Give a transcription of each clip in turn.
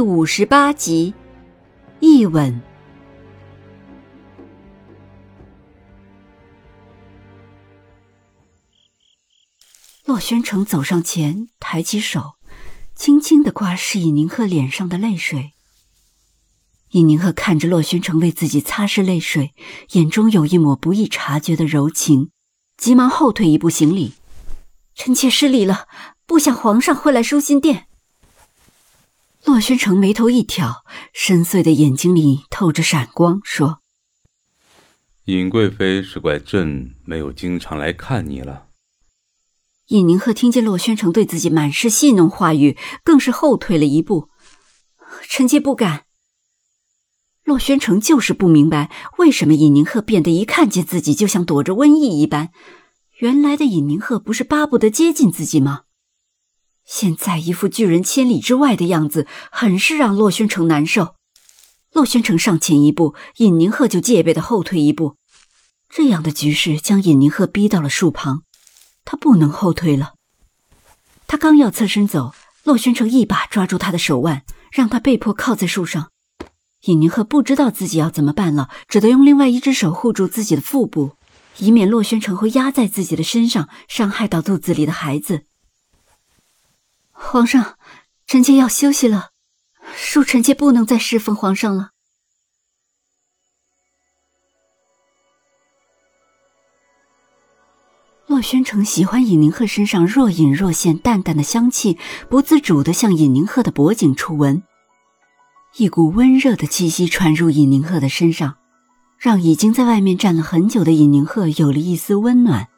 第五十八集，一吻。洛宣城走上前，抬起手，轻轻的刮拭尹宁鹤脸上的泪水。尹宁鹤看着洛宣城为自己擦拭泪水，眼中有一抹不易察觉的柔情，急忙后退一步行礼：“臣妾失礼了，不想皇上会来舒心殿。”洛轩城眉头一挑，深邃的眼睛里透着闪光，说：“尹贵妃是怪朕没有经常来看你了。”尹宁鹤听见洛轩城对自己满是戏弄话语，更是后退了一步：“臣妾不敢。”洛轩城就是不明白，为什么尹宁鹤变得一看见自己就像躲着瘟疫一般。原来的尹宁鹤不是巴不得接近自己吗？现在一副拒人千里之外的样子，很是让洛宣城难受。洛宣城上前一步，尹宁鹤就戒备的后退一步。这样的局势将尹宁鹤逼到了树旁，他不能后退了。他刚要侧身走，洛宣城一把抓住他的手腕，让他被迫靠在树上。尹宁鹤不知道自己要怎么办了，只得用另外一只手护住自己的腹部，以免洛宣城会压在自己的身上，伤害到肚子里的孩子。皇上，臣妾要休息了，恕臣妾不能再侍奉皇上了。洛宣城喜欢尹宁鹤身上若隐若现、淡淡的香气，不自主的向尹宁鹤的脖颈处闻，一股温热的气息传入尹宁鹤的身上，让已经在外面站了很久的尹宁鹤有了一丝温暖。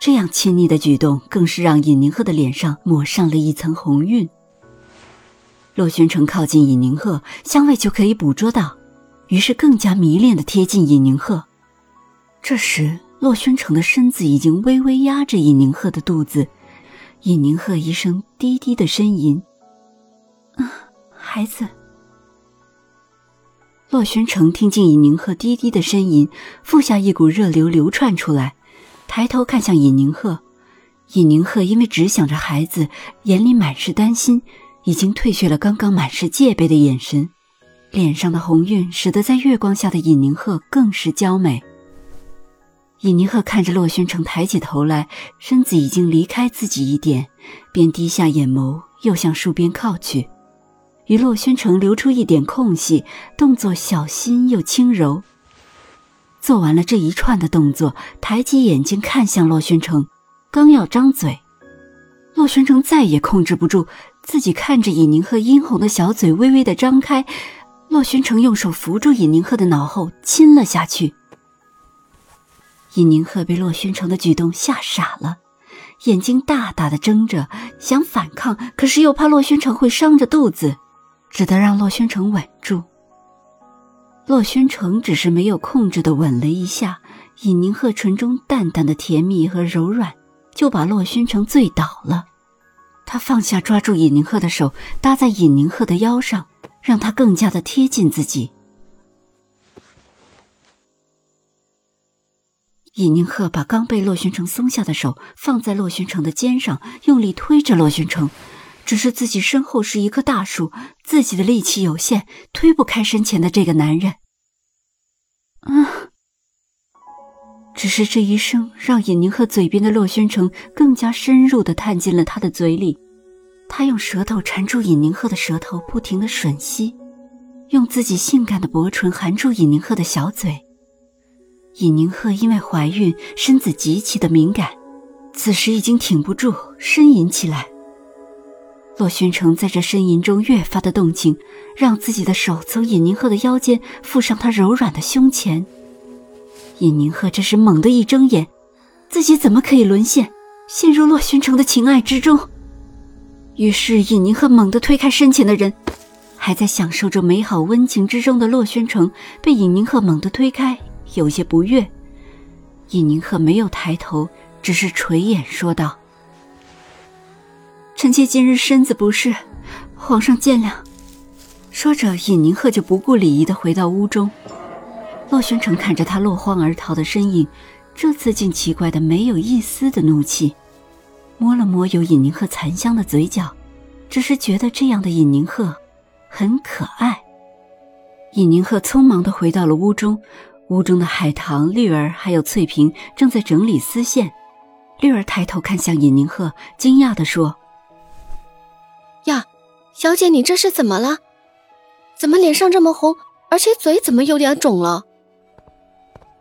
这样亲昵的举动，更是让尹宁鹤的脸上抹上了一层红晕。洛宣城靠近尹宁鹤，香味就可以捕捉到，于是更加迷恋的贴近尹宁鹤。这时，洛宣城的身子已经微微压着尹宁鹤的肚子，尹宁鹤一声低低的呻吟：“啊，孩子。”洛宣城听见尹宁鹤低低的呻吟，腹下一股热流流窜出来。抬头看向尹宁鹤，尹宁鹤因为只想着孩子，眼里满是担心，已经褪去了刚刚满是戒备的眼神，脸上的红晕使得在月光下的尹宁鹤更是娇美。尹宁鹤看着洛宣城抬起头来，身子已经离开自己一点，便低下眼眸，又向树边靠去，与洛宣城留出一点空隙，动作小心又轻柔。做完了这一串的动作，抬起眼睛看向洛宣城，刚要张嘴，洛宣城再也控制不住自己，看着尹宁鹤殷红的小嘴微微的张开，洛宣城用手扶住尹宁鹤的脑后亲了下去。尹宁鹤被洛宣城的举动吓傻了，眼睛大大的睁着，想反抗，可是又怕洛宣城会伤着肚子，只得让洛宣城稳住。洛宣城只是没有控制的吻了一下，尹宁鹤唇中淡淡的甜蜜和柔软，就把洛宣城醉倒了。他放下抓住尹宁鹤的手，搭在尹宁鹤的腰上，让他更加的贴近自己。尹宁鹤把刚被洛宣城松下的手放在洛宣城的肩上，用力推着洛宣城。只是自己身后是一棵大树，自己的力气有限，推不开身前的这个男人。啊！只是这一声让尹宁鹤嘴边的洛宣城更加深入的探进了他的嘴里。他用舌头缠住尹宁鹤的舌头，不停的吮吸，用自己性感的薄唇含住尹宁鹤的小嘴。尹宁鹤因为怀孕，身子极其的敏感，此时已经挺不住，呻吟起来。洛宣城在这呻吟中越发的动情，让自己的手从尹宁鹤的腰间附上他柔软的胸前。尹宁鹤这时猛地一睁眼，自己怎么可以沦陷，陷入洛宣城的情爱之中？于是尹宁鹤猛地推开身前的人，还在享受着美好温情之中的洛宣城被尹宁鹤猛地推开，有些不悦。尹宁鹤没有抬头，只是垂眼说道：“臣妾今日身子不适，皇上见谅。”说着，尹宁鹤就不顾礼仪的回到屋中。洛宣城看着他落荒而逃的身影，这次竟奇怪的没有一丝的怒气，摸了摸有尹宁鹤残香的嘴角，只是觉得这样的尹宁鹤。很可爱。尹宁鹤匆忙的回到了屋中，屋中的海棠、绿儿还有翠萍正在整理丝线。绿儿抬头看向尹宁鹤，惊讶的说：“，小姐，你这是怎么了？怎么脸上这么红，而且嘴怎么有点肿了？”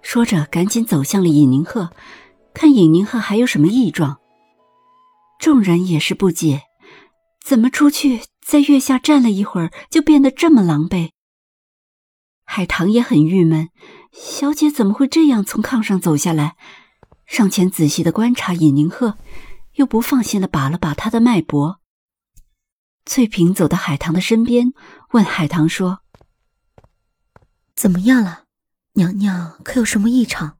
说着，赶紧走向了尹宁鹤，看尹宁鹤还有什么异状。众人也是不解，怎么出去？在月下站了一会儿，就变得这么狼狈。海棠也很郁闷，小姐怎么会这样从炕上走下来？上前仔细的观察尹宁鹤，又不放心的把了把他的脉搏。翠萍走到海棠的身边，问海棠说：“怎么样了？娘娘可有什么异常？”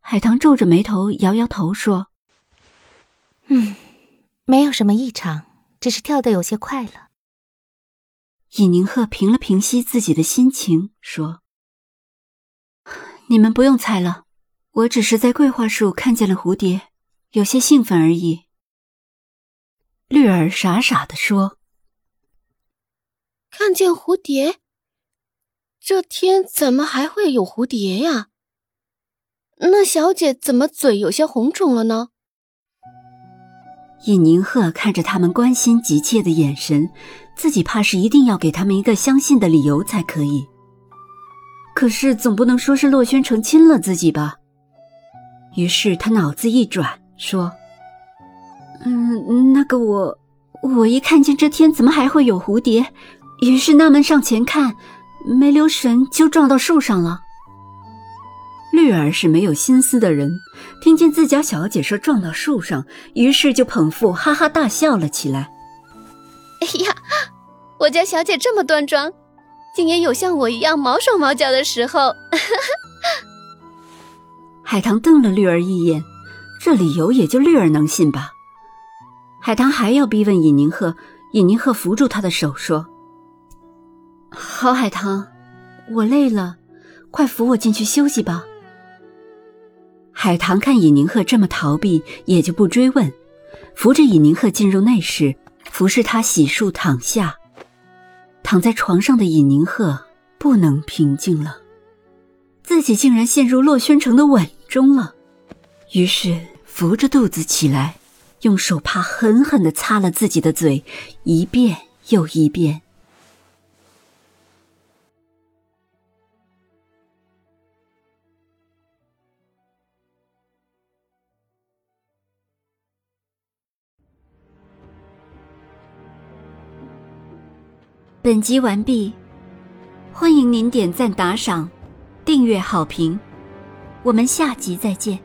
海棠皱着眉头，摇摇头说：“嗯，没有什么异常。”只是跳得有些快了。尹宁鹤平了平息自己的心情，说：“你们不用猜了，我只是在桂花树看见了蝴蝶，有些兴奋而已。”绿儿傻傻的说：“看见蝴蝶？这天怎么还会有蝴蝶呀？那小姐怎么嘴有些红肿了呢？”尹宁鹤看着他们关心急切的眼神，自己怕是一定要给他们一个相信的理由才可以。可是总不能说是洛轩成亲了自己吧？于是他脑子一转，说：“嗯，那个我，我一看见这天怎么还会有蝴蝶，于是纳闷上前看，没留神就撞到树上了。”绿儿是没有心思的人，听见自家小姐说撞到树上，于是就捧腹哈哈大笑了起来。哎呀，我家小姐这么端庄，竟也有像我一样毛手毛脚的时候。海棠瞪了绿儿一眼，这理由也就绿儿能信吧。海棠还要逼问尹宁鹤，尹宁鹤扶住他的手说：“好，海棠，我累了，快扶我进去休息吧。”海棠看尹宁鹤这么逃避，也就不追问，扶着尹宁鹤进入内室，服侍他洗漱躺下。躺在床上的尹宁鹤不能平静了，自己竟然陷入洛宣城的吻中了，于是扶着肚子起来，用手帕狠狠的擦了自己的嘴，一遍又一遍。本集完毕，欢迎您点赞、打赏、订阅、好评，我们下集再见。